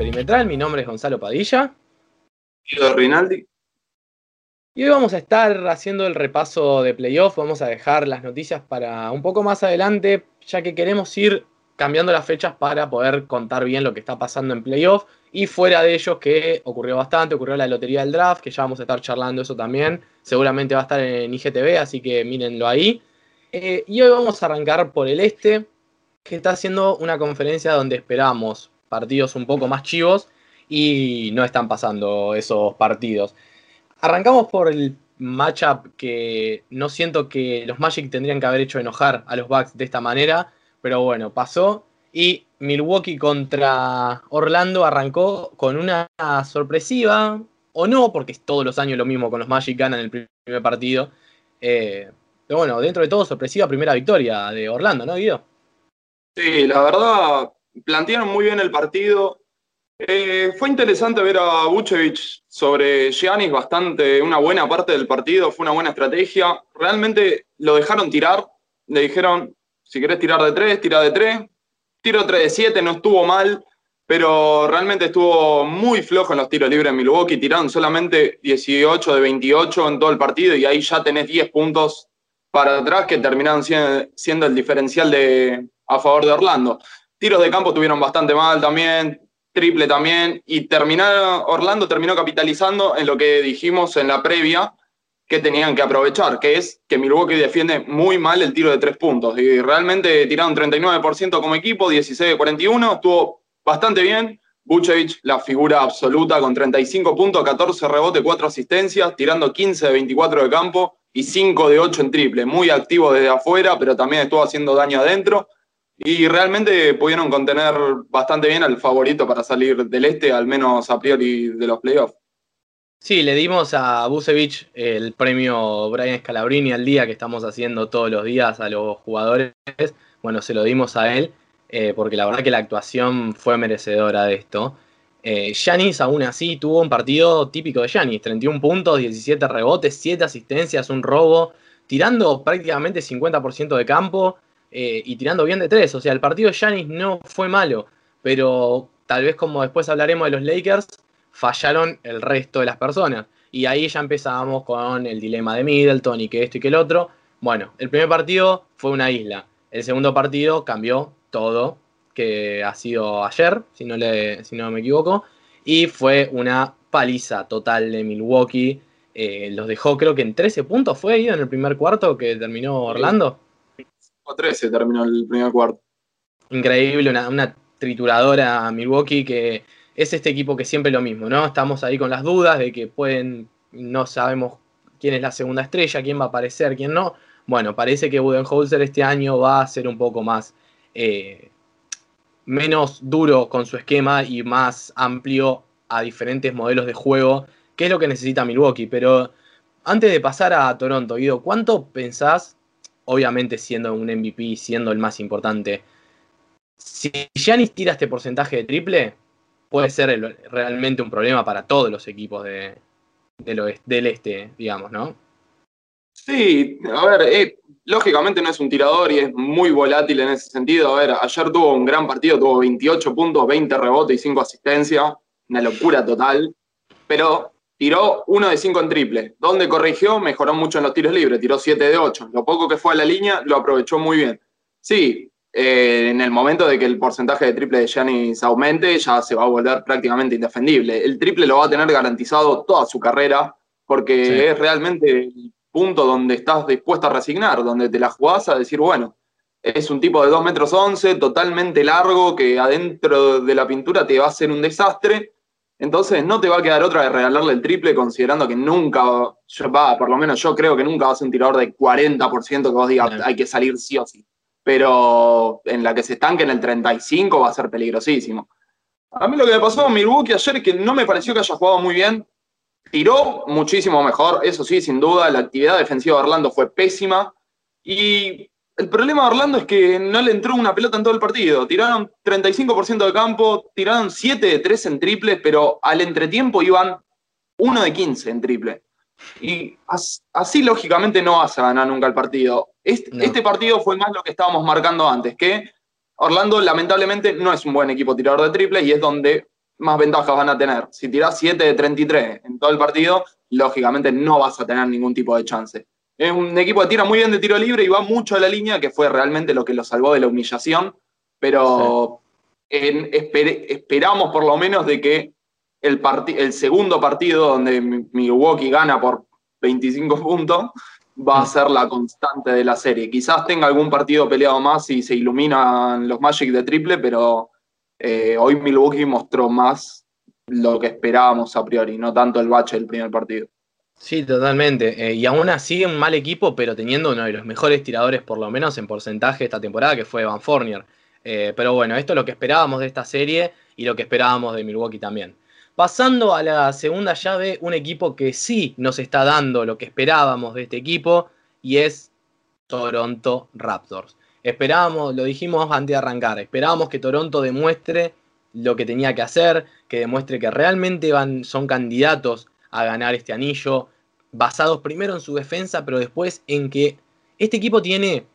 Perimetral. Mi nombre es Gonzalo Padilla. Y de Rinaldi. Y hoy vamos a estar haciendo el repaso de playoff. Vamos a dejar las noticias para un poco más adelante, ya que queremos ir cambiando las fechas para poder contar bien lo que está pasando en playoff. Y fuera de ellos, que ocurrió bastante, ocurrió la lotería del draft, que ya vamos a estar charlando eso también. Seguramente va a estar en IGTV, así que mírenlo ahí. Eh, y hoy vamos a arrancar por el este, que está haciendo una conferencia donde esperamos partidos un poco más chivos y no están pasando esos partidos. Arrancamos por el matchup que no siento que los Magic tendrían que haber hecho enojar a los Bucks de esta manera, pero bueno, pasó y Milwaukee contra Orlando arrancó con una sorpresiva, o no, porque todos los años lo mismo con los Magic ganan el primer partido. Eh, pero bueno, dentro de todo, sorpresiva primera victoria de Orlando, ¿no, Guido? Sí, la verdad, plantearon muy bien el partido. Eh, fue interesante ver a Vucevic sobre Giannis bastante, una buena parte del partido, fue una buena estrategia. Realmente lo dejaron tirar, le dijeron, si querés tirar de tres, tira de tres. Tiro 3 de 7, no estuvo mal, pero realmente estuvo muy flojo en los tiros libres en Milwaukee. Tiraron solamente 18 de 28 en todo el partido y ahí ya tenés 10 puntos para atrás que terminaron siendo el diferencial de, a favor de Orlando. Tiros de campo tuvieron bastante mal también, triple también, y terminaron, Orlando terminó capitalizando en lo que dijimos en la previa que tenían que aprovechar, que es que Milwaukee defiende muy mal el tiro de tres puntos. Y realmente tiraron 39% como equipo, 16 de 41, estuvo bastante bien. Bucevic, la figura absoluta, con 35 puntos, 14 rebotes, 4 asistencias, tirando 15 de 24 de campo y 5 de 8 en triple. Muy activo desde afuera, pero también estuvo haciendo daño adentro. Y realmente pudieron contener bastante bien al favorito para salir del este, al menos a priori de los playoffs. Sí, le dimos a Busevich el premio Brian Scalabrini al día que estamos haciendo todos los días a los jugadores. Bueno, se lo dimos a él eh, porque la verdad que la actuación fue merecedora de esto. Eh, aún así tuvo un partido típico de Yanis, 31 puntos, 17 rebotes, 7 asistencias, un robo, tirando prácticamente 50% de campo. Eh, y tirando bien de tres. O sea, el partido de Giannis no fue malo, pero tal vez como después hablaremos de los Lakers, fallaron el resto de las personas. Y ahí ya empezábamos con el dilema de Middleton y que esto y que el otro. Bueno, el primer partido fue una isla. El segundo partido cambió todo, que ha sido ayer, si no, le, si no me equivoco. Y fue una paliza total de Milwaukee. Eh, los dejó creo que en 13 puntos fue ahí en el primer cuarto que terminó Orlando. 13 terminó el primer cuarto. Increíble, una, trituradora Milwaukee que es este equipo que siempre es lo mismo, ¿no? Estamos ahí con las dudas de que pueden, no sabemos quién es la segunda estrella, quién va a aparecer, quién no. Bueno, parece que Budenholzer este año va a ser un poco más, eh, menos duro con su esquema y más amplio a diferentes modelos de juego, que es lo que necesita Milwaukee. Pero antes de pasar a Toronto, Guido, ¿cuánto pensás obviamente siendo un MVP, siendo el más importante, si Giannis tira este porcentaje de triple, puede ser realmente un problema para todos los equipos de, del este, digamos, ¿no? Sí, a ver, eh, lógicamente no es un tirador y es muy volátil en ese sentido. A ver, ayer tuvo un gran partido, tuvo 28 puntos, 20 rebotes y 5 asistencias, una locura total, pero tiró uno de cinco en triple. Donde corrigió, mejoró mucho en los tiros libres, tiró 7 de 8. Lo poco que fue a la línea lo aprovechó muy bien. Sí, eh, en el momento de que el porcentaje de triple de Giannis aumente, ya se va a volver prácticamente indefendible. El triple lo va a tener garantizado toda su carrera, porque es realmente el punto donde estás dispuesto a resignar, donde te la jugás a decir, bueno, es un tipo de 2 metros 11, totalmente largo, que adentro de la pintura te va a hacer un desastre entonces no te va a quedar otra de regalarle el triple considerando que nunca, va, por lo menos yo creo que nunca va a ser un tirador de 40% que vos digas hay que salir sí o sí. Pero en la que se estanque en el 35 va a ser peligrosísimo. A mí lo que me pasó con Milwaukee ayer es que no me pareció que haya jugado muy bien. Tiró muchísimo mejor, eso sí, sin duda. La actividad defensiva de Orlando fue pésima. Y el problema de Orlando es que no le entró una pelota en todo el partido. Tiraron 35% de campo, tiraron 7 de 3 en triple, pero al entretiempo iban 1 de 15 en triple. Y así, lógicamente no vas a ganar nunca el partido. Este, este, partido fue más lo que estábamos marcando antes, que Orlando lamentablemente no es un buen equipo tirador de triple y es donde más ventajas van a tener. Si tirás 7 de 33 en todo el partido, lógicamente no vas a tener ningún tipo de chance. Es un equipo que tira muy bien de tiro libre y va mucho a la línea, que fue realmente lo que lo salvó de la humillación, pero esperamos por lo menos de que el, segundo partido donde Milwaukee gana por 25 puntos va a ser la constante de la serie. Quizás tenga algún partido peleado más y se iluminan los Magic de triple, pero eh, hoy Milwaukee mostró más lo que esperábamos a priori, no tanto el bache del primer partido. Sí, totalmente. Eh, y aún así un mal equipo, pero teniendo uno de los mejores tiradores, por lo menos en porcentaje esta temporada, que fue Van Fournier. Eh, pero bueno, esto es lo que esperábamos de esta serie y lo que esperábamos de Milwaukee también. Pasando a la segunda llave, un equipo que sí nos está dando lo que esperábamos de este equipo y es Toronto Raptors. Esperábamos, lo dijimos antes de arrancar, esperábamos que Toronto demuestre lo que tenía que hacer, que demuestre que realmente van, son candidatos a ganar este anillo, basados primero en su defensa, pero después en que este equipo tiene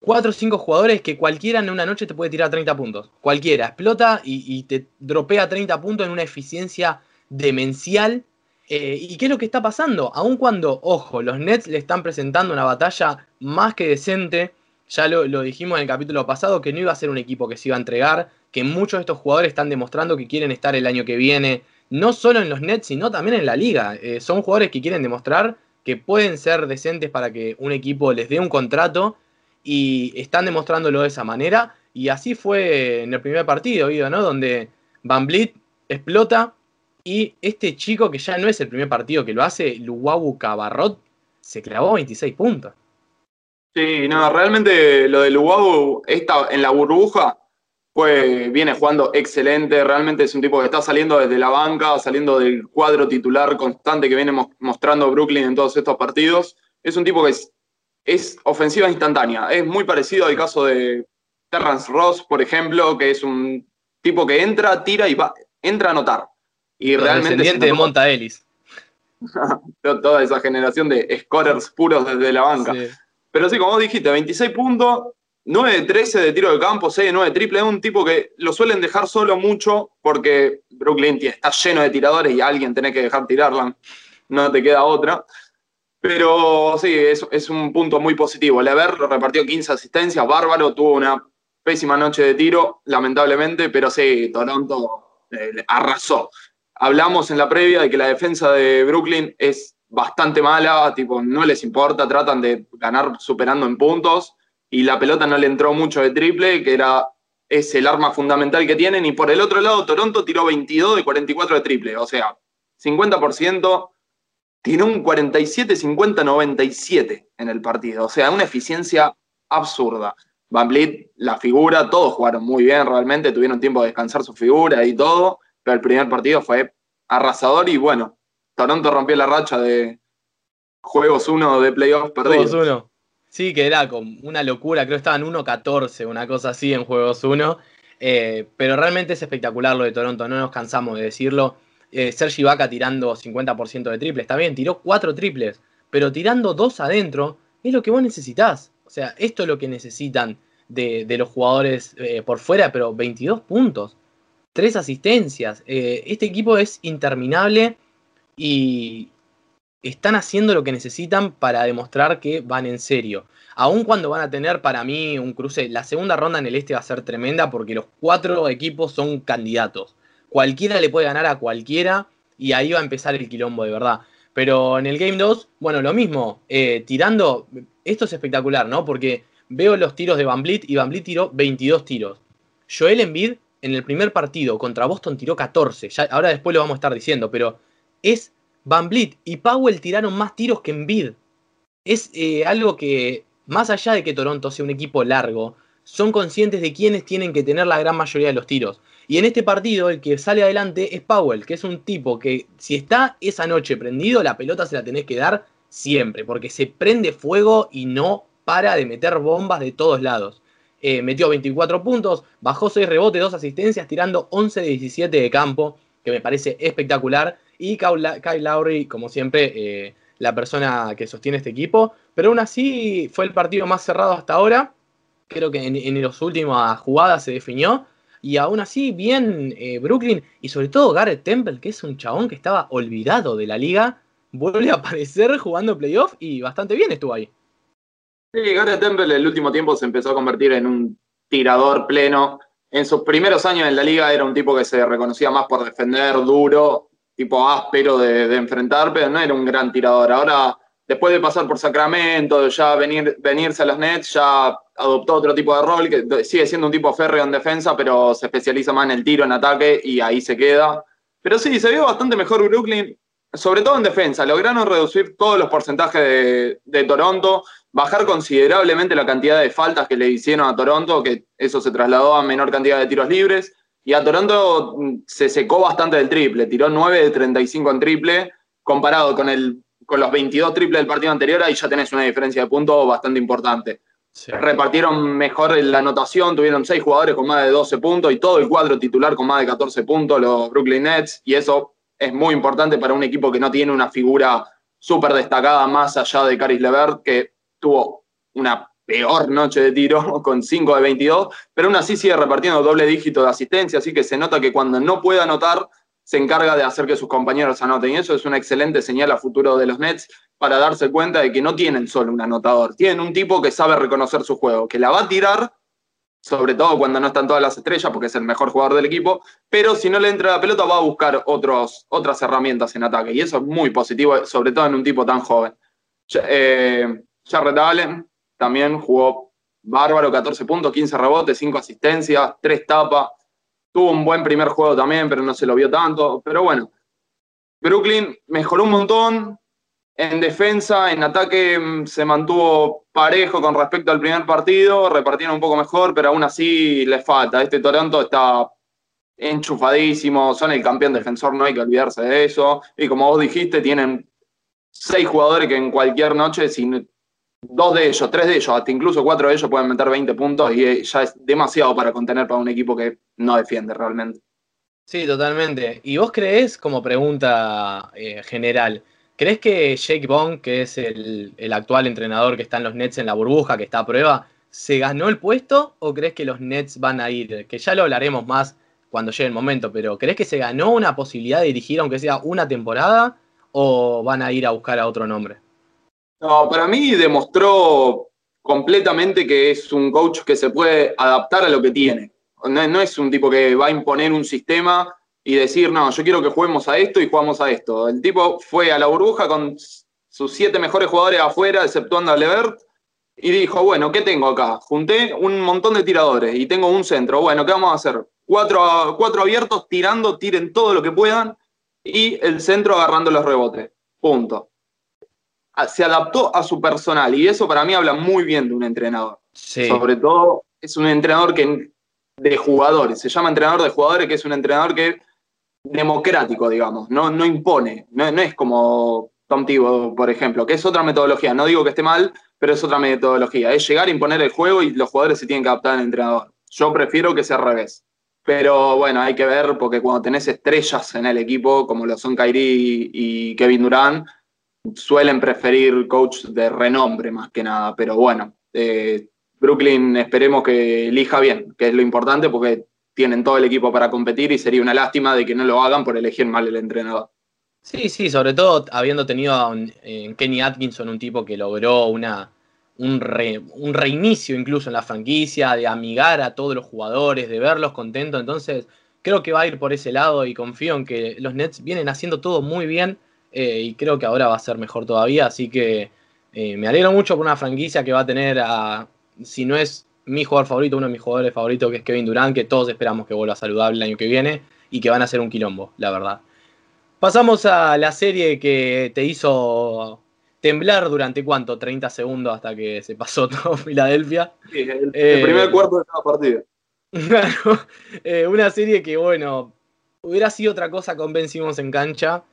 4 o 5 jugadores que cualquiera en una noche te puede tirar 30 puntos. Cualquiera, explota y, te dropea 30 puntos en una eficiencia demencial. Eh, ¿Y qué es lo que está pasando? Aun cuando, ojo, los Nets le están presentando una batalla más que decente, ya lo, lo, dijimos en el capítulo pasado, que no iba a ser un equipo que se iba a entregar, que muchos de estos jugadores están demostrando que quieren estar el año que viene, no solo en los Nets, sino también en la liga. Eh, son jugadores que quieren demostrar que pueden ser decentes para que un equipo les dé un contrato y están demostrándolo de esa manera. Y así fue en el primer partido, ¿no? Donde Van Blit explota y este chico que ya no es el primer partido que lo hace, Luwawu Cabarrot, se clavó 26 puntos. Sí, no, realmente lo de Luwawu está en la burbuja fue, viene jugando excelente, realmente es un tipo que está saliendo desde la banca, saliendo del cuadro titular constante que viene mostrando Brooklyn en todos estos partidos. Es un tipo que es es ofensiva instantánea. Es muy parecido al caso de Terrence Ross, por ejemplo, que es un tipo que entra, tira y va, entra a anotar. Y realmente. de Monta Ellis. Toda esa generación de scorers puros desde la banca. Pero sí, como dijiste, 26 puntos, 9 de 13 de tiro de campo, 6 de 9 de triple. Es un tipo que lo suelen dejar solo mucho porque Brooklyn está lleno de tiradores y alguien tenés que dejar tirarla. No te queda otra. Pero sí, es, un punto muy positivo. Lever repartió 15 asistencias, bárbaro, tuvo una pésima noche de tiro, lamentablemente, pero sí, Toronto eh, arrasó. Hablamos en la previa de que la defensa de Brooklyn es bastante mala, tipo, no les importa, tratan de ganar superando en puntos y la pelota no le entró mucho de triple, que era es el arma fundamental que tienen. Y por el otro lado, Toronto tiró 22 de 44 de triple, o sea, 50% tiene un 47-50-97 en el partido. O sea, una eficiencia absurda. Van Vliet, la figura, todos jugaron muy bien realmente, tuvieron tiempo de descansar su figura y todo, pero el primer partido fue arrasador y bueno, Toronto rompió la racha de juegos 1 de playoffs perdidos. Juegos 1. Sí, que era como una locura, creo que estaban 1-14, una cosa así en juegos 1. Eh, pero realmente es espectacular lo de Toronto, no nos cansamos de decirlo eh, Sergi Vaca tirando 50% de triples. Está bien, tiró 4 triples, pero tirando 2 adentro es lo que vos necesitas. O sea, esto es lo que necesitan de, los jugadores eh, por fuera, pero 22 puntos, 3 asistencias. Este equipo es interminable y están haciendo lo que necesitan para demostrar que van en serio. Aun cuando van a tener para mí un cruce, la segunda ronda en el este va a ser tremenda porque los cuatro equipos son candidatos cualquiera le puede ganar a cualquiera y ahí va a empezar el quilombo de verdad. Pero en el Game 2, bueno, lo mismo, eh, tirando, esto es espectacular, ¿no? Porque veo los tiros de Van Vliet y Van Vliet tiró 22 tiros. Joel Embiid en el primer partido contra Boston tiró 14, ya, ahora después lo vamos a estar diciendo, pero es Van Vliet y Powell tiraron más tiros que Embiid. Es eh, algo que, más allá de que Toronto sea un equipo largo, son conscientes de quiénes tienen que tener la gran mayoría de los tiros. Y en este partido el que sale adelante es Powell, que es un tipo que si está esa noche prendido, la pelota se la tenés que dar siempre, porque se prende fuego y no para de meter bombas de todos lados. Eh, metió 24 puntos, bajó 6 rebotes, 2 asistencias, tirando 11 de 17 de campo, que me parece espectacular. Y Kyle Lowry, como siempre, eh, la persona que sostiene este equipo. Pero aún así fue el partido más cerrado hasta ahora. Creo que en, las últimas jugadas se definió Y aún así, bien eh, Brooklyn y sobre todo Garrett Temple, que es un chabón que estaba olvidado de la liga, vuelve a aparecer jugando playoff y bastante bien estuvo ahí. Sí, Garrett Temple el último tiempo se empezó a convertir en un tirador pleno. En sus primeros años en la liga era un tipo que se reconocía más por defender duro, tipo áspero de, enfrentar, pero no era un gran tirador. Ahora después de pasar por Sacramento, ya venir, venirse a los Nets, ya adoptó otro tipo de rol, que sigue siendo un tipo férreo en defensa, pero se especializa más en el tiro, en ataque, y ahí se queda. Pero sí, se vio bastante mejor Brooklyn, sobre todo en defensa. Lograron reducir todos los porcentajes de, de Toronto, bajar considerablemente la cantidad de faltas que le hicieron a Toronto, que eso se trasladó a menor cantidad de tiros libres. Y a Toronto mm, se secó bastante del triple, tiró 9 de 35 en triple, comparado con el con los 22 triples del partido anterior, ahí ya tenés una diferencia de puntos bastante importante. Repartieron mejor la anotación, tuvieron 6 jugadores con más de 12 puntos y todo el cuadro titular con más de 14 puntos, los Brooklyn Nets, y eso es muy importante para un equipo que no tiene una figura súper destacada más allá de Caris Levert, que tuvo una peor noche de tiro con 5 de 22, pero aún así sigue repartiendo doble dígito de asistencia, así que se nota que cuando no puede anotar, se encarga de hacer que sus compañeros anoten. Y eso es una excelente señal a futuro de los Nets para darse cuenta de que no tienen solo un anotador, tienen un tipo que sabe reconocer su juego, que la va a tirar, sobre todo cuando no están todas las estrellas, porque es el mejor jugador del equipo, pero si no le entra la pelota va a buscar otros, otras herramientas en ataque. Y eso es muy positivo, sobre todo en un tipo tan joven. Eh, Jared Allen también jugó bárbaro, 14 puntos, 15 rebotes, 5 asistencias, 3 tapas Tuvo un buen primer juego también, pero no se lo vio tanto. Pero bueno, Brooklyn mejoró un montón. En defensa, en ataque mm, se mantuvo parejo con respecto al primer partido, repartieron un poco mejor, pero aún así les falta. Este Toronto está enchufadísimo, son el campeón defensor, no hay que olvidarse de eso. Y como vos dijiste, tienen seis jugadores que en cualquier noche, sin dos de ellos, tres de ellos, hasta incluso cuatro de ellos pueden meter 20 puntos y ya es demasiado para contener para un equipo que no defiende realmente. Sí, totalmente. ¿Y vos crees, como pregunta eh, general, crees que Jake Bond, que es el, actual entrenador que está en los Nets en la burbuja, que está a prueba, se ganó el puesto o crees que los Nets van a ir? Que ya lo hablaremos más cuando llegue el momento, pero ¿crees que se ganó una posibilidad de dirigir aunque sea una temporada o van a ir a buscar a otro nombre? No, para mí demostró completamente que es un coach que se puede adaptar a lo que tiene. No, es un tipo que va a imponer un sistema y decir, no, yo quiero que juguemos a esto y jugamos a esto. El tipo fue a la burbuja con sus siete mejores jugadores afuera, exceptuando a Levert, y dijo, bueno, ¿qué tengo acá? Junté un montón de tiradores y tengo un centro. Bueno, ¿qué vamos a hacer? Cuatro, cuatro abiertos tirando, tiren todo lo que puedan y el centro agarrando los rebotes. Punto se adaptó a su personal. Y eso para mí habla muy bien de un entrenador. Sobre todo es un entrenador que de jugadores, se llama entrenador de jugadores, que es un entrenador que democrático, digamos, no, no impone, no, es como Tom Thibodeau, por ejemplo, que es otra metodología, no digo que esté mal, pero es otra metodología, es llegar a imponer el juego y los jugadores se tienen que adaptar al entrenador. Yo prefiero que sea al revés. Pero bueno, hay que ver, porque cuando tenés estrellas en el equipo, como lo son Kyrie y Kevin Durant, suelen preferir coach de renombre más que nada, pero bueno, eh, Brooklyn esperemos que elija bien, que es lo importante porque tienen todo el equipo para competir y sería una lástima de que no lo hagan por elegir mal el entrenador. Sí, sí, sobre todo habiendo tenido a Kenny Atkinson un tipo que logró una, un, un reinicio incluso en la franquicia, de amigar a todos los jugadores, de verlos contentos, entonces creo que va a ir por ese lado y confío en que los Nets vienen haciendo todo muy bien eh, y creo que ahora va a ser mejor todavía, así que eh, me alegro mucho por una franquicia que va a tener a, si no es mi jugador favorito, uno de mis jugadores favoritos que es Kevin Durant, que todos esperamos que vuelva saludable el año que viene y que van a ser un quilombo, la verdad. Pasamos a la serie que te hizo temblar durante cuánto, 30 segundos hasta que se pasó todo Filadelfia. Sí, el, eh, primer cuarto de cada partido. Claro, una serie que bueno, hubiera sido otra cosa con Ben Simmons en cancha,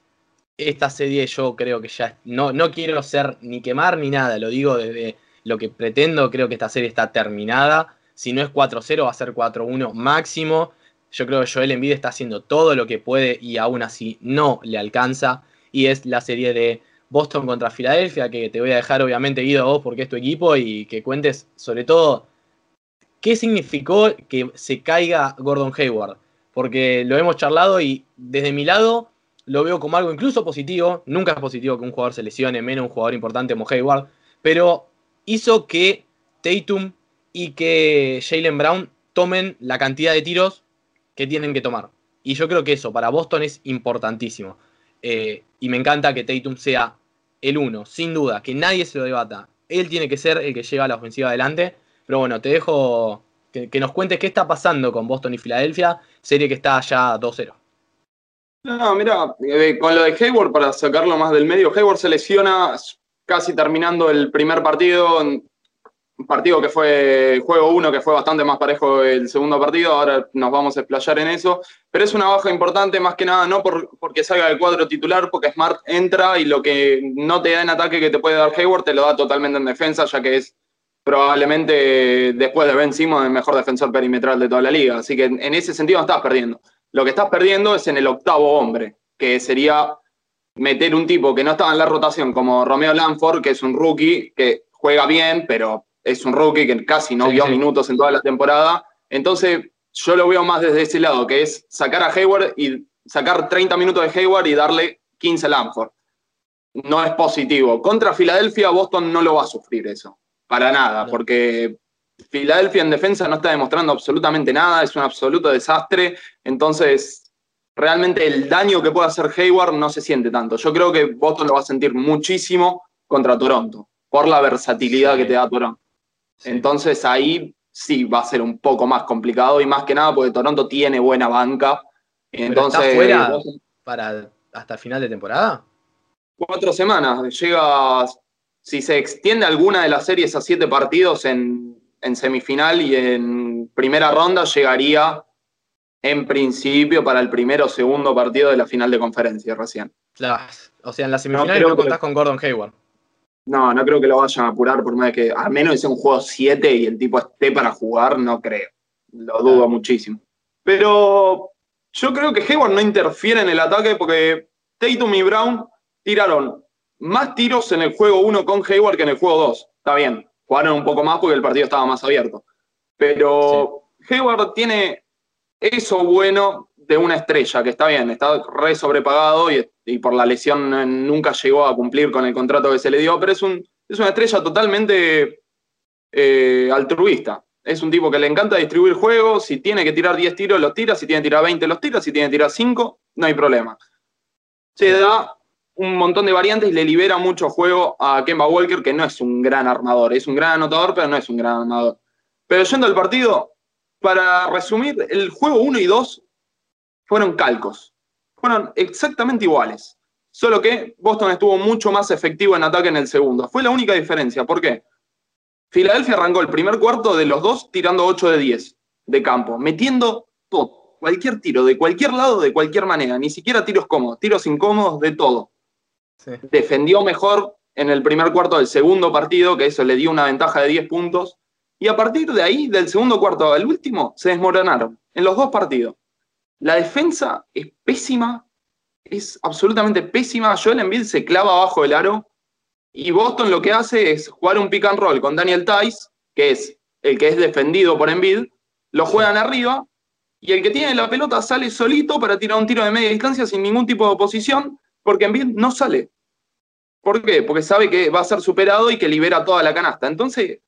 esta serie yo creo que ya no, no quiero ser ni quemar ni nada, lo digo desde lo que pretendo, creo que esta serie está terminada. Si no es 4-0 va a ser 4-1 máximo. Yo creo que Joel Embiid está haciendo todo lo que puede y aún así no le alcanza. Y es la serie de Boston contra Filadelfia, que te voy a dejar obviamente Guido vos porque es tu equipo y que cuentes sobre todo ¿qué significó que se caiga Gordon Hayward? Porque lo hemos charlado y desde mi lado lo veo como algo incluso positivo. Nunca es positivo que un jugador se lesione, menos un jugador importante como Hayward. Pero hizo que Tatum y que Jalen Brown tomen la cantidad de tiros que tienen que tomar. Y yo creo que eso para Boston es importantísimo. Eh, y me encanta que Tatum sea el uno, sin duda, que nadie se lo debata. Él tiene que ser el que lleva la ofensiva adelante. Pero bueno, te dejo que, que nos cuentes qué está pasando con Boston y Filadelfia, serie que está ya 2-0. No, mira, eh, con lo de Hayward, para sacarlo más del medio, Hayward se lesiona casi terminando el primer partido, un partido que fue juego 1, que fue bastante más parejo el segundo partido, ahora nos vamos a explayar en eso, pero es una baja importante más que nada, no por, porque salga del cuadro titular, porque Smart entra y lo que no te da en ataque que te puede dar Hayward, te lo da totalmente en defensa, ya que es probablemente después de Ben Simmons el mejor defensor perimetral de toda la liga, así que en ese sentido estás perdiendo. Lo que estás perdiendo es en el octavo hombre, que sería meter un tipo que no estaba en la rotación, como Romeo Lanford, que es un rookie, que juega bien, pero es un rookie que casi no vio minutos en toda la temporada. Entonces, yo lo veo más desde ese lado, que es sacar a Hayward y sacar 30 minutos de Hayward y darle 15 a Lanford. No es positivo. Contra Filadelfia, Boston no lo va a sufrir eso. Para nada, porque Filadelfia en defensa no está demostrando absolutamente nada, es un absoluto desastre. Entonces, realmente el daño que puede hacer Hayward no se siente tanto. Yo creo que Boston lo va a sentir muchísimo contra Toronto, por la versatilidad que te da Toronto. Entonces ahí sí va a ser un poco más complicado y más que nada porque Toronto tiene buena banca. Entonces, está fuera para hasta final de temporada? Cuatro semanas. Llega, si se extiende alguna de las series a siete partidos en en semifinal y en primera ronda llegaría en principio para el primero o segundo partido de la final de conferencia recién. Claro, o sea, en la semifinal no, contás con Gordon Hayward. No, no creo que lo vayan a apurar por más que, a menos que sea un juego 7 y el tipo esté para jugar, no creo. Lo dudo muchísimo. Pero yo creo que Hayward no interfiere en el ataque porque Tatum y Brown tiraron más tiros en el juego 1 con Hayward que en el juego 2. Está bien, Jugaron un poco más porque el partido estaba más abierto. Pero Hayward tiene eso bueno de una estrella, que está bien, está re sobrepagado y, por la lesión nunca llegó a cumplir con el contrato que se le dio, pero es, un, es una estrella totalmente eh, altruista. Es un tipo que le encanta distribuir juegos, si tiene que tirar 10 tiros, los tira, si tiene que tirar 20, los tira, si tiene que tirar 5, no hay problema. Se da un montón de variantes y le libera mucho juego a Kemba Walker, que no es un gran armador, es un gran anotador, pero no es un gran armador. Pero yendo al partido, para resumir, el juego 1 y 2 fueron calcos, fueron exactamente iguales, solo que Boston estuvo mucho más efectivo en ataque en el segundo. Fue la única diferencia, ¿por qué? Filadelfia arrancó el primer cuarto de los dos tirando 8 de 10 de campo, metiendo todo, cualquier tiro, de cualquier lado, de cualquier manera, ni siquiera tiros cómodos, tiros incómodos, de todo. Defendió mejor en el primer cuarto del segundo partido, que eso le dio una ventaja de 10 puntos. Y a partir de ahí, del segundo cuarto al último, se desmoronaron en los dos partidos. La defensa es pésima, es absolutamente pésima. Joel Embiid se clava abajo del aro y Boston lo que hace es jugar un pick and roll con Daniel Tice, que es el que es defendido por Embiid, lo juegan arriba y el que tiene la pelota sale solito para tirar un tiro de media distancia sin ningún tipo de oposición porque Embiid no sale. ¿Por qué? Porque sabe que va a ser superado y que libera toda la canasta. Entonces,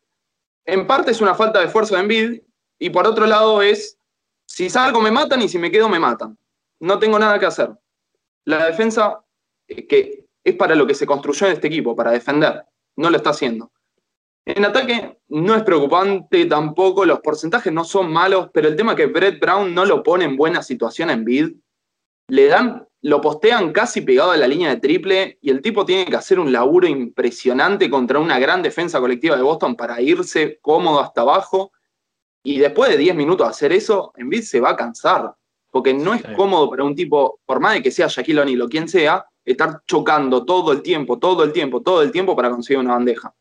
en parte es una falta de esfuerzo de Embiid y por otro lado es, si salgo me matan y si me quedo me matan. No tengo nada que hacer. La defensa, eh, que es para lo que se construyó en este equipo, para defender, no lo está haciendo. En ataque no es preocupante tampoco, los porcentajes no son malos, pero el tema es que Brett Brown no lo pone en buena situación en bid, le dan lo postean casi pegado a la línea de triple y el tipo tiene que hacer un laburo impresionante contra una gran defensa colectiva de Boston para irse cómodo hasta abajo. Y después de 10 minutos de hacer eso, Embiid se va a cansar, porque no es cómodo para un tipo, por más de que sea Shaquille O'Neal o quien sea, estar chocando todo el tiempo, todo el tiempo, todo el tiempo para conseguir una bandeja.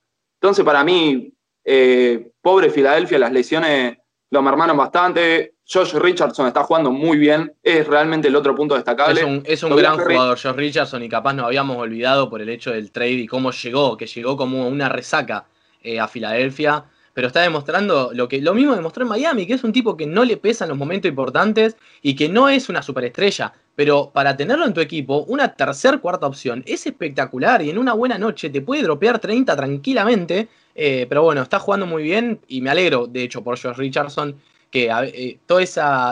Entonces, para mí, eh, pobre Filadelfia, las lesiones lo mermaron bastante. Josh Richardson está jugando muy bien, es realmente el otro punto destacable. Es un, gran jugador, Josh Richardson, y capaz nos habíamos olvidado por el hecho del trade y cómo llegó, que llegó como una resaca eh, a Filadelfia. pero está demostrando lo que lo mismo demostró en Miami, que es un tipo que no le pesa en los momentos importantes y que no es una superestrella, pero para tenerlo en tu equipo, una tercer cuarta opción es espectacular y en una buena noche te puede dropear 30 tranquilamente, eh, pero bueno, está jugando muy bien y me alegro, de hecho, por Josh Richardson, que eh, todos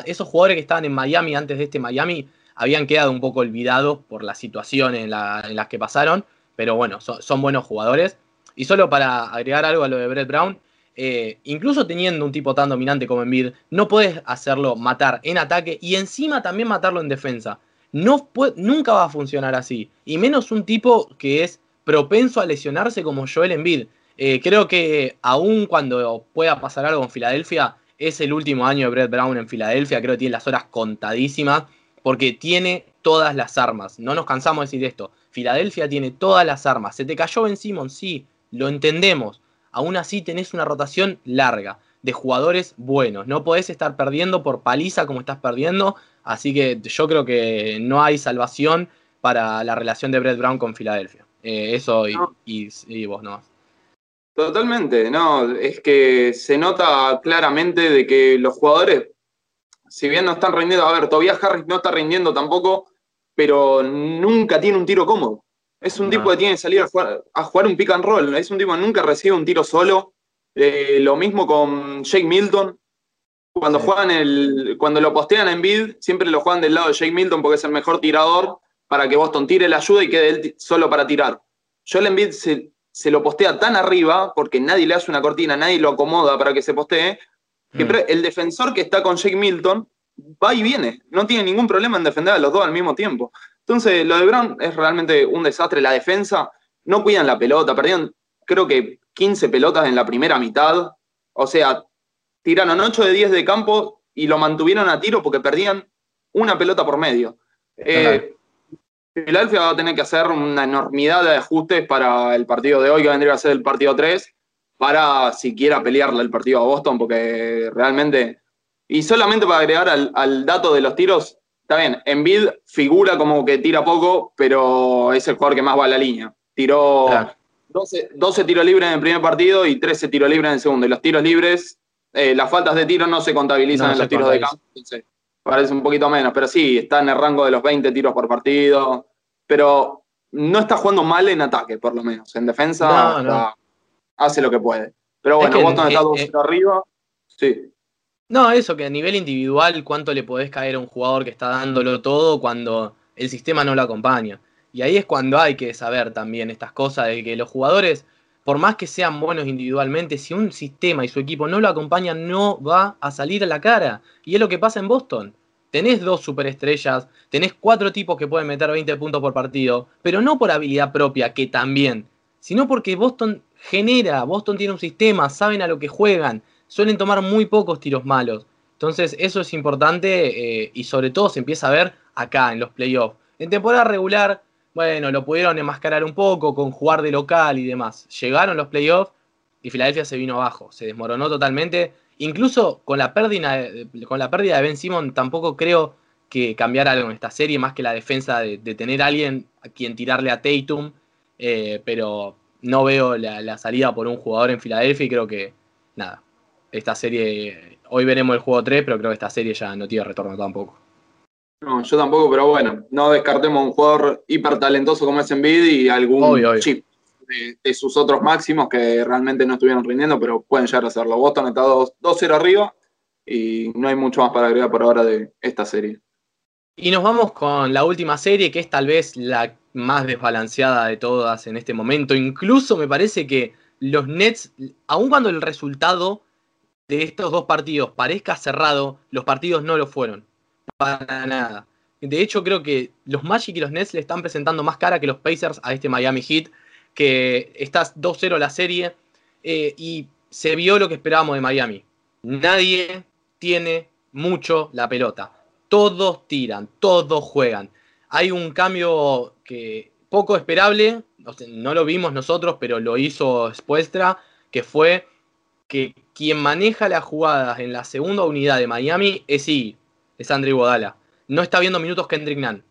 esos jugadores que estaban en Miami antes de este Miami habían quedado un poco olvidados por la situación en, las que pasaron, pero bueno, son buenos jugadores. Y solo para agregar algo a lo de Brett Brown, eh, incluso teniendo un tipo tan dominante como Embiid, no puedes hacerlo matar en ataque y encima también matarlo en defensa. Nunca va a funcionar así. Y menos un tipo que es propenso a lesionarse como Joel Embiid. Eh, creo que aun cuando pueda pasar algo en Filadelfia, es el último año de Brett Brown en Filadelfia. Creo que tiene las horas contadísimas porque tiene todas las armas. No nos cansamos de decir esto. Filadelfia tiene todas las armas. Se te cayó Ben Simmons, sí, lo entendemos aún así tenés una rotación larga de jugadores buenos. No podés estar perdiendo por paliza como estás perdiendo. Así que yo creo que no hay salvación para la relación de Brett Brown con Filadelfia. Eh, eso y, vos no. Totalmente, no, es que se nota claramente de que los jugadores, si bien no están rindiendo, a ver, todavía Harris no está rindiendo tampoco, pero nunca tiene un tiro cómodo. Es un tipo que tiene que salir a jugar, un pick and roll. Es un tipo que nunca recibe un tiro solo. Eh, lo mismo con Jake Milton. Cuando juegan el, cuando lo postean en bid, siempre lo juegan del lado de Jake Milton porque es el mejor tirador para que Boston tire la ayuda y quede él solo para tirar. Joel Embiid se, se lo postea tan arriba porque nadie le hace una cortina, nadie lo acomoda para que se postee, que mm. el defensor que está con Jake Milton va y viene, no tiene ningún problema en defender a los dos al mismo tiempo. Entonces, lo de Brown es realmente un desastre. La defensa, no cuidan la pelota, perdieron creo que 15 pelotas en la primera mitad. O sea, tiraron 8 de 10 de campo y lo mantuvieron a tiro porque perdían una pelota por medio. Eh, Filadelfia va a tener que hacer una enormidad de ajustes para el partido de hoy, que vendría a ser el partido 3, para siquiera pelearle el partido a Boston, porque realmente. Y solamente para agregar al dato de los tiros, está bien, Embiid figura como que tira poco, pero es el jugador que más va a la línea. Tiró 12, tiros libres en el primer partido y 13 tiros libres en el segundo. Y los tiros libres, eh, las faltas de tiro no se contabilizan en los tiros de campo. Parece un poquito menos, pero sí, está en el rango de los 20 tiros por partido. Pero no está jugando mal en ataque, por lo menos. En defensa hace lo que puede. Pero bueno, Boston está 2 arriba. Sí. No, eso, que a nivel individual, cuánto le podés caer a un jugador que está dándolo todo cuando el sistema no lo acompaña. Y ahí es cuando hay que saber también estas cosas de que los jugadores, por más que sean buenos individualmente, si un sistema y su equipo no lo acompañan, no va a salir a la cara. Y es lo que pasa en Boston. Tenés dos superestrellas, tenés cuatro tipos que pueden meter 20 puntos por partido, pero no por habilidad propia, que también, sino porque Boston genera, Boston tiene un sistema, saben a lo que juegan, suelen tomar muy pocos tiros malos. Entonces eso es importante eh, y sobre todo se empieza a ver acá en los playoffs. En temporada regular, bueno, lo pudieron enmascarar un poco con jugar de local y demás. Llegaron los playoffs y Filadelfia se vino abajo, se desmoronó totalmente. Incluso con la pérdida de, con la pérdida de Ben Simon tampoco creo que cambiara algo en esta serie, más que la defensa de, tener a alguien a quien tirarle a Tatum, eh, pero no veo la salida por un jugador en Filadelfia y creo que nada, esta serie, hoy veremos el juego 3, pero creo que esta serie ya no tiene retorno tampoco. No, yo tampoco, pero bueno, no descartemos un jugador hiper talentoso como es Envid y algún chip de, sus otros máximos que realmente no estuvieron rindiendo, pero pueden llegar a hacerlo. Boston está 2-0 arriba y no hay mucho más para agregar por ahora de esta serie. Y nos vamos con la última serie, que es tal vez la más desbalanceada de todas en este momento. Incluso me parece que los Nets, aun cuando el resultado de estos dos partidos parezca cerrado, los partidos no lo fueron. Para nada. De hecho, creo que los Magic y los Nets le están presentando más cara que los Pacers a este Miami Heat, que está 2-0 la serie eh, y se vio lo que esperábamos de Miami. Nadie tiene mucho la pelota. Todos tiran, todos juegan. Hay un cambio que poco esperable, no lo vimos nosotros, pero lo hizo Spuestra, que fue que quien maneja las jugadas en la segunda unidad de Miami es sí, es Andre Godala. No está viendo minutos Kendrick Nunn,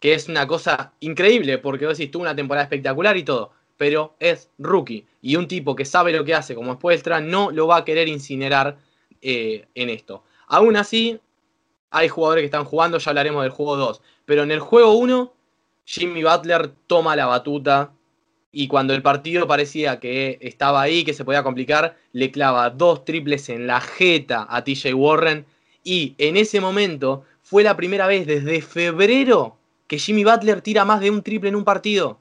que es una cosa increíble, porque vos decís, tuvo una temporada espectacular y todo, pero es rookie. Y un tipo que sabe lo que hace como Spoelstra no lo va a querer incinerar eh, en esto. Aún así, hay jugadores que están jugando, ya hablaremos del juego 2. Pero en el juego 1, Jimmy Butler toma la batuta y cuando el partido parecía que estaba ahí, que se podía complicar, le clava dos triples en la jeta a TJ Warren. Y en ese momento fue la primera vez desde febrero que Jimmy Butler tira más de un triple en un partido.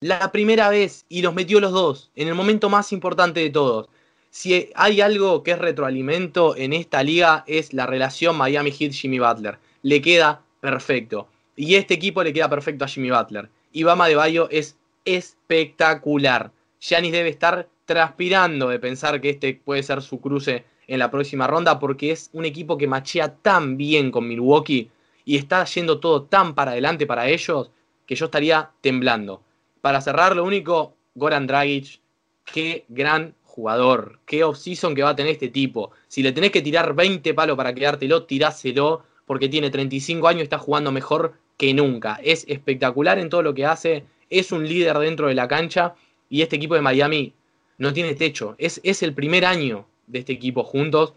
La primera vez y los metió los dos, en el momento más importante de todos. Si hay algo que es retroalimento en esta liga es la relación Miami Heat-Jimmy Butler. Le queda perfecto. Y este equipo le queda perfecto a Jimmy Butler. Y Bama de Bayo es espectacular. Giannis debe estar transpirando de pensar que este puede ser su cruce en la próxima ronda porque es un equipo que machea tan bien con Milwaukee y está yendo todo tan para adelante para ellos que yo estaría temblando. Para cerrar, lo único, Goran Dragic, qué gran jugador, qué off-season que va a tener este tipo. Si le tenés que tirar 20 palos para quedártelo, tiráselo, porque tiene 35 años y está jugando mejor que nunca. Es espectacular en todo lo que hace, es un líder dentro de la cancha y este equipo de Miami no tiene techo. Es, es el primer año de este equipo juntos.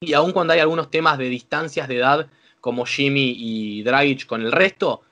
Y aun cuando hay algunos temas de distancias de edad, como Jimmy y Dragic con el resto,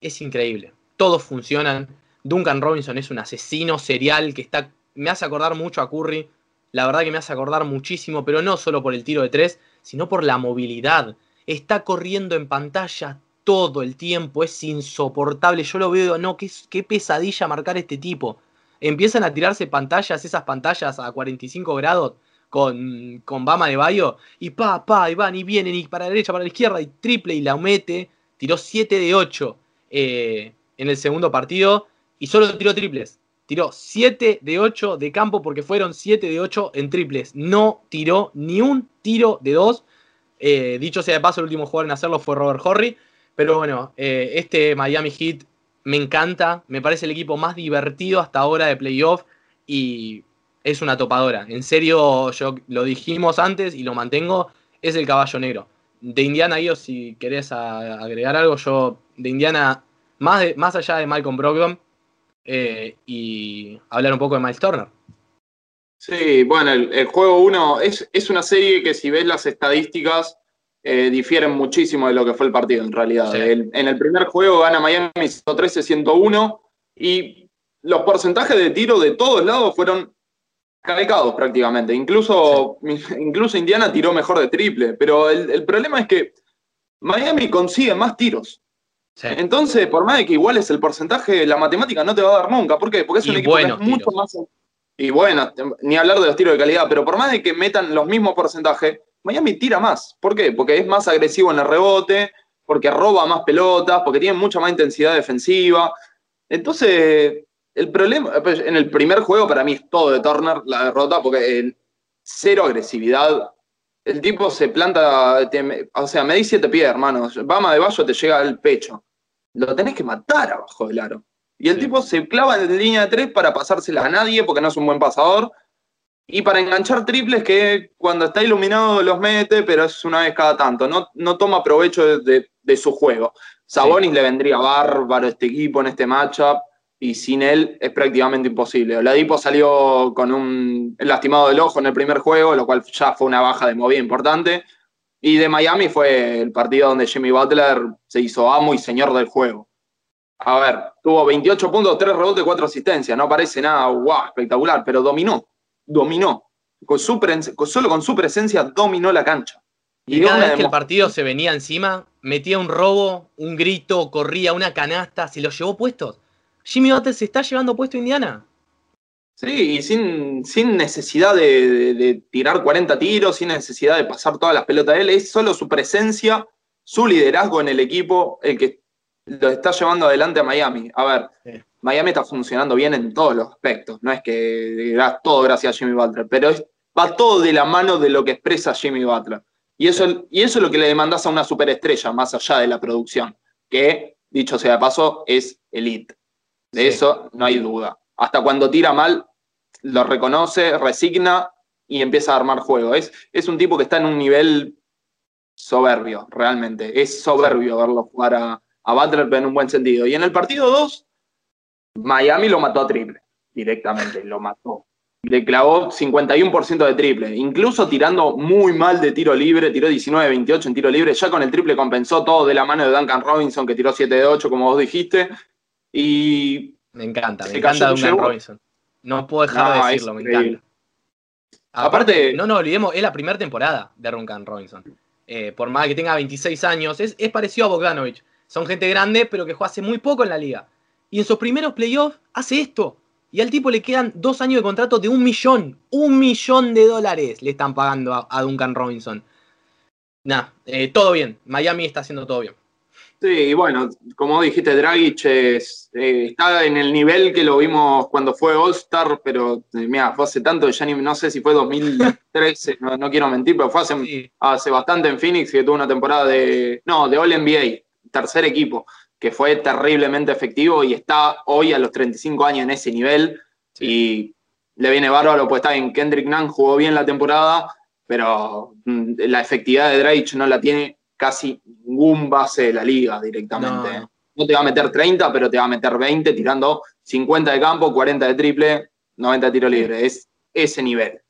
es increíble. Todos funcionan. Duncan Robinson es un asesino serial que está, me hace acordar mucho a Curry. La verdad que me hace acordar muchísimo, pero no solo por el tiro de tres, sino por la movilidad. Está corriendo en pantalla todo el tiempo, es insoportable. Yo lo veo, no, qué, qué pesadilla marcar este tipo. Empiezan a tirarse pantallas, esas pantallas a 45 grados con, con Bama de Bayo, y pa, pa, y van y vienen, y para la derecha, para la izquierda, y triple, y la mete. Tiró 7 de 8 eh, en el segundo partido, y solo tiró triples. Tiró 7 de 8 de campo porque fueron 7 de 8 en triples. No tiró ni un tiro de 2. Eh, dicho sea de paso, el último jugador en hacerlo fue Robert Horry. Pero bueno, eh, este Miami Heat me encanta. Me parece el equipo más divertido hasta ahora de playoff. Y es una topadora. En serio, yo lo dijimos antes y lo mantengo, es el caballo negro. De Indiana, yo si querés agregar algo, yo de Indiana, más, más allá de Malcolm Brogdon, eh, y hablar un poco de Miles Turner. Sí, bueno, el, juego 1 es, es, una serie que si ves las estadísticas eh, difieren muchísimo de lo que fue el partido en realidad. en el primer juego gana Miami 113-101 y los porcentajes de tiro de todos lados fueron calcados prácticamente. Incluso, incluso Indiana tiró mejor de triple, pero el, problema es que Miami consigue más tiros. Entonces, por más de que igual es el porcentaje, la matemática no te va a dar nunca. ¿Por qué? Porque es un equipo que es mucho más. Y bueno, ni hablar de los tiros de calidad, pero por más de que metan los mismos porcentajes, Miami tira más. ¿Por qué? Porque es más agresivo en el rebote, porque roba más pelotas, porque tiene mucha más intensidad defensiva. Entonces, el problema, pues, en el primer juego para mí es todo de Turner la derrota, porque cero agresividad. El tipo se planta, o sea, me dice siete pies, hermano. Bama de Bayo te llega al pecho. Lo tenés que matar abajo del aro. Y el tipo se clava en línea de tres para pasársela a nadie, porque no es un buen pasador. Y para enganchar triples que cuando está iluminado los mete, pero es una vez cada tanto. No, no toma provecho de, su juego. Sabonis le vendría bárbaro a este equipo en este matchup y sin él es prácticamente imposible. Oladipo salió con un lastimado del ojo en el primer juego, lo cual ya fue una baja de movida importante. Y de Miami fue el partido donde Jimmy Butler se hizo amo y señor del juego. A ver, tuvo 28 puntos, 3 rebotes, 4 asistencias. No parece nada wow, espectacular, pero dominó. Dominó. Con su solo con su presencia dominó la cancha. Y, cada vez que el partido se venía encima, metía un robo, un grito, corría una canasta, se los llevó puestos. Jimmy Butler se está llevando puesto Indiana. Sí, y sin, sin necesidad de, tirar 40 tiros, sin necesidad de pasar todas las pelotas de él, es solo su presencia, su liderazgo en el equipo el que lo está llevando adelante a Miami. A ver, Miami está funcionando bien en todos los aspectos, no es que todo gracias a Jimmy Butler, pero va todo de la mano de lo que expresa Jimmy Butler. Y eso, y eso es lo que le demandas a una superestrella, más allá de la producción, que, dicho sea de paso, es elite. De eso no hay duda. Hasta cuando tira mal, lo reconoce, resigna y empieza a armar juego. Es, es un tipo que está en un nivel soberbio, realmente. Es soberbio verlo jugar a, a Butler, pero en un buen sentido. Y en el partido 2, Miami lo mató a triple. directamente, lo mató. Le clavó 51% de triple, incluso tirando muy mal de tiro libre, tiró 19-28 en tiro libre, ya con el triple compensó todo de la mano de Duncan Robinson, que tiró 7 de 8, como vos dijiste. Y. Me encanta, me encanta Duncan Robinson. No puedo dejar de decirlo, me encanta. Aparte, no nos olvidemos, es la primera temporada de Duncan Robinson. Eh, por más que tenga 26 años, es, es parecido a Bogdanovich. Son gente grande, pero que juega hace muy poco en la liga. Y en sus primeros playoffs hace esto. Y al tipo le quedan dos años de contrato de un millón. Un millón de dólares le están pagando a, Duncan Robinson. Nah, eh, todo bien. Miami está haciendo todo bien. Sí, y bueno, como dijiste, Dragic eh, está en el nivel que lo vimos cuando fue All-Star, pero eh, mira, fue hace tanto, ya no sé si fue 2013, no, quiero mentir, pero fue hace, hace bastante en Phoenix que tuvo una temporada de, no, de All-NBA, tercer equipo, que fue terriblemente efectivo y está hoy a los 35 años en ese nivel. Y le viene bárbaro, pues está en Kendrick Nunn, jugó bien la temporada, pero mm, la efectividad de Drake no la tiene casi ningún base de la liga directamente. No. te va a meter 30, pero te va a meter 20 tirando 50 de campo, 40 de triple, 90 de tiro libre. Es ese nivel.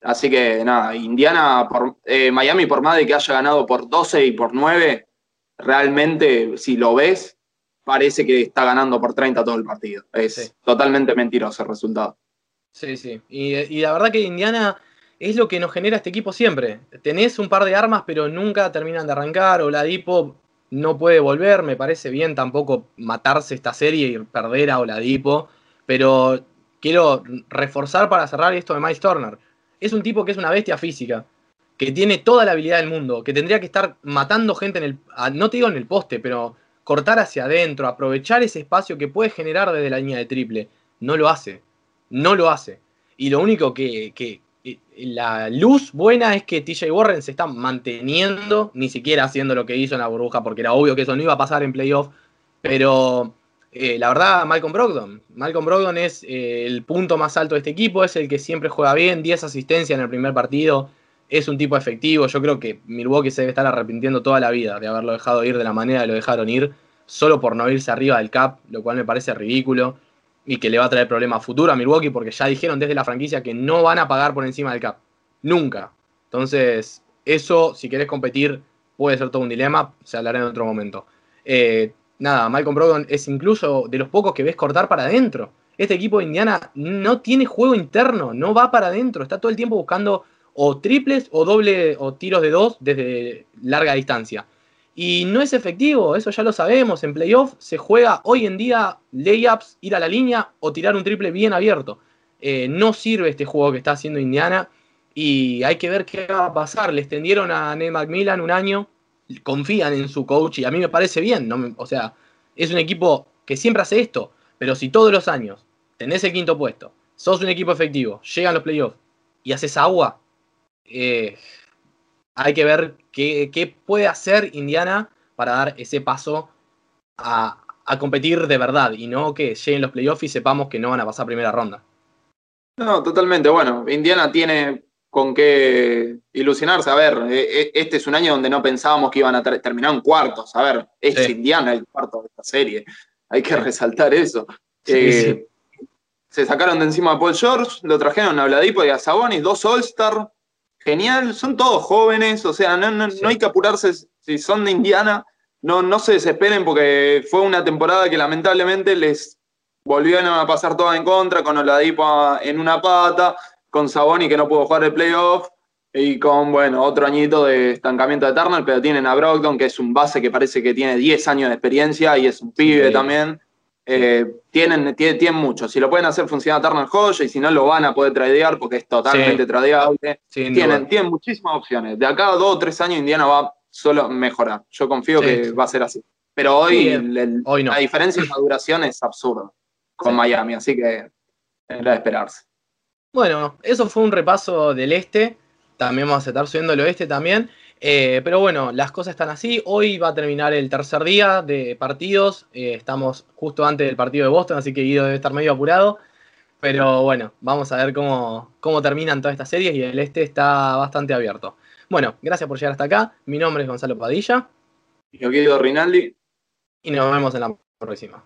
Así que nada, Indiana, por, eh, Miami por más de que haya ganado por 12 y por 9, realmente, si lo ves, parece que está ganando por 30 todo el partido. Es totalmente mentiroso el resultado. Sí, sí. Y, la verdad que Indiana es lo que nos genera este equipo siempre. Tenés un par de armas, pero nunca terminan de arrancar. O la Oladipo no puede volver. Me parece bien tampoco matarse esta serie y perder a Oladipo. Pero quiero reforzar para cerrar esto de Miles Turner. Es un tipo que es una bestia física que tiene toda la habilidad del mundo, que tendría que estar matando gente en el, no te digo en el poste, pero cortar hacia adentro, aprovechar ese espacio que puede generar desde la línea de triple. No lo hace, no lo hace. Y lo único que, que la luz buena es que TJ Warren se está manteniendo, ni siquiera haciendo lo que hizo en la burbuja, porque era obvio que eso no iba a pasar en playoff, pero eh, la verdad, Malcolm Brogdon. Malcolm Brogdon es eh, el punto más alto de este equipo, es el que siempre juega bien, 10 asistencias en el primer partido, es un tipo efectivo. Yo creo que Milwaukee se debe estar arrepintiendo toda la vida de haberlo dejado ir de la manera que lo dejaron ir, solo por no irse arriba del cap, lo cual me parece ridículo y que le va a traer problemas futuro a Milwaukee porque ya dijeron desde la franquicia que no van a pagar por encima del cap. Nunca. Entonces, eso, si querés competir, puede ser todo un dilema, se hablará en otro momento. Eh, nada, Malcolm Brogdon es incluso de los pocos que ves cortar para adentro. Este equipo de Indiana no tiene juego interno, no va para adentro, está todo el tiempo buscando o triples o doble o tiros de dos desde larga distancia. Y no es efectivo, eso ya lo sabemos. En playoff se juega hoy en día layups, ir a la línea o tirar un triple bien abierto. Eh, no sirve este juego que está haciendo Indiana y hay que ver qué va a pasar. Le extendieron a Ned McMillan un año, confían en su coach y a mí me parece bien. No o sea, es un equipo que siempre hace esto, pero si todos los años tenés el quinto puesto, sos un equipo efectivo, llegan los playoffs y haces agua, eh, hay que ver qué, puede hacer Indiana para dar ese paso a, competir de verdad y no que lleguen los playoffs y sepamos que no van a pasar primera ronda. No, totalmente. Bueno, Indiana tiene con qué ilusionarse. A ver, e, e, este es un año donde no pensábamos que iban a terminar en cuartos. A ver, es Indiana el cuarto de esta serie. Hay que resaltar eso. Eh, se sacaron de encima a Paul George, lo trajeron a Vladipo y a Sabonis, dos All-Star genial, son todos jóvenes, o sea, no, hay que apurarse si son de Indiana, no, no se desesperen porque fue una temporada que lamentablemente les volvieron a pasar toda en contra, con Oladipo en una pata, con Saboni que no pudo jugar el playoff, y con, bueno, otro añito de estancamiento de Turner, pero tienen a Brogdon, que es un base que parece que tiene 10 años de experiencia y es un pibe también. Eh, tienen, tienen, mucho. Si lo pueden hacer funcionar Turner Joya y si no lo van a poder tradear porque es totalmente tradeable. tienen, tienen muchísimas opciones. De acá a dos o tres años Indiana va solo a mejorar. Yo confío que va a ser así. Pero hoy, la diferencia en la duración es absurda con Miami, así que era de esperarse. Bueno, eso fue un repaso del este. También vamos a estar subiendo el oeste también. Eh, pero bueno, las cosas están así. Hoy va a terminar el tercer día de partidos. Eh, estamos justo antes del partido de Boston, así que Guido debe estar medio apurado. Pero bueno, vamos a ver cómo, cómo terminan todas estas series y el este está bastante abierto. Bueno, gracias por llegar hasta acá. Mi nombre es Gonzalo Padilla. Y yo Guido Rinaldi. Y nos vemos en la próxima.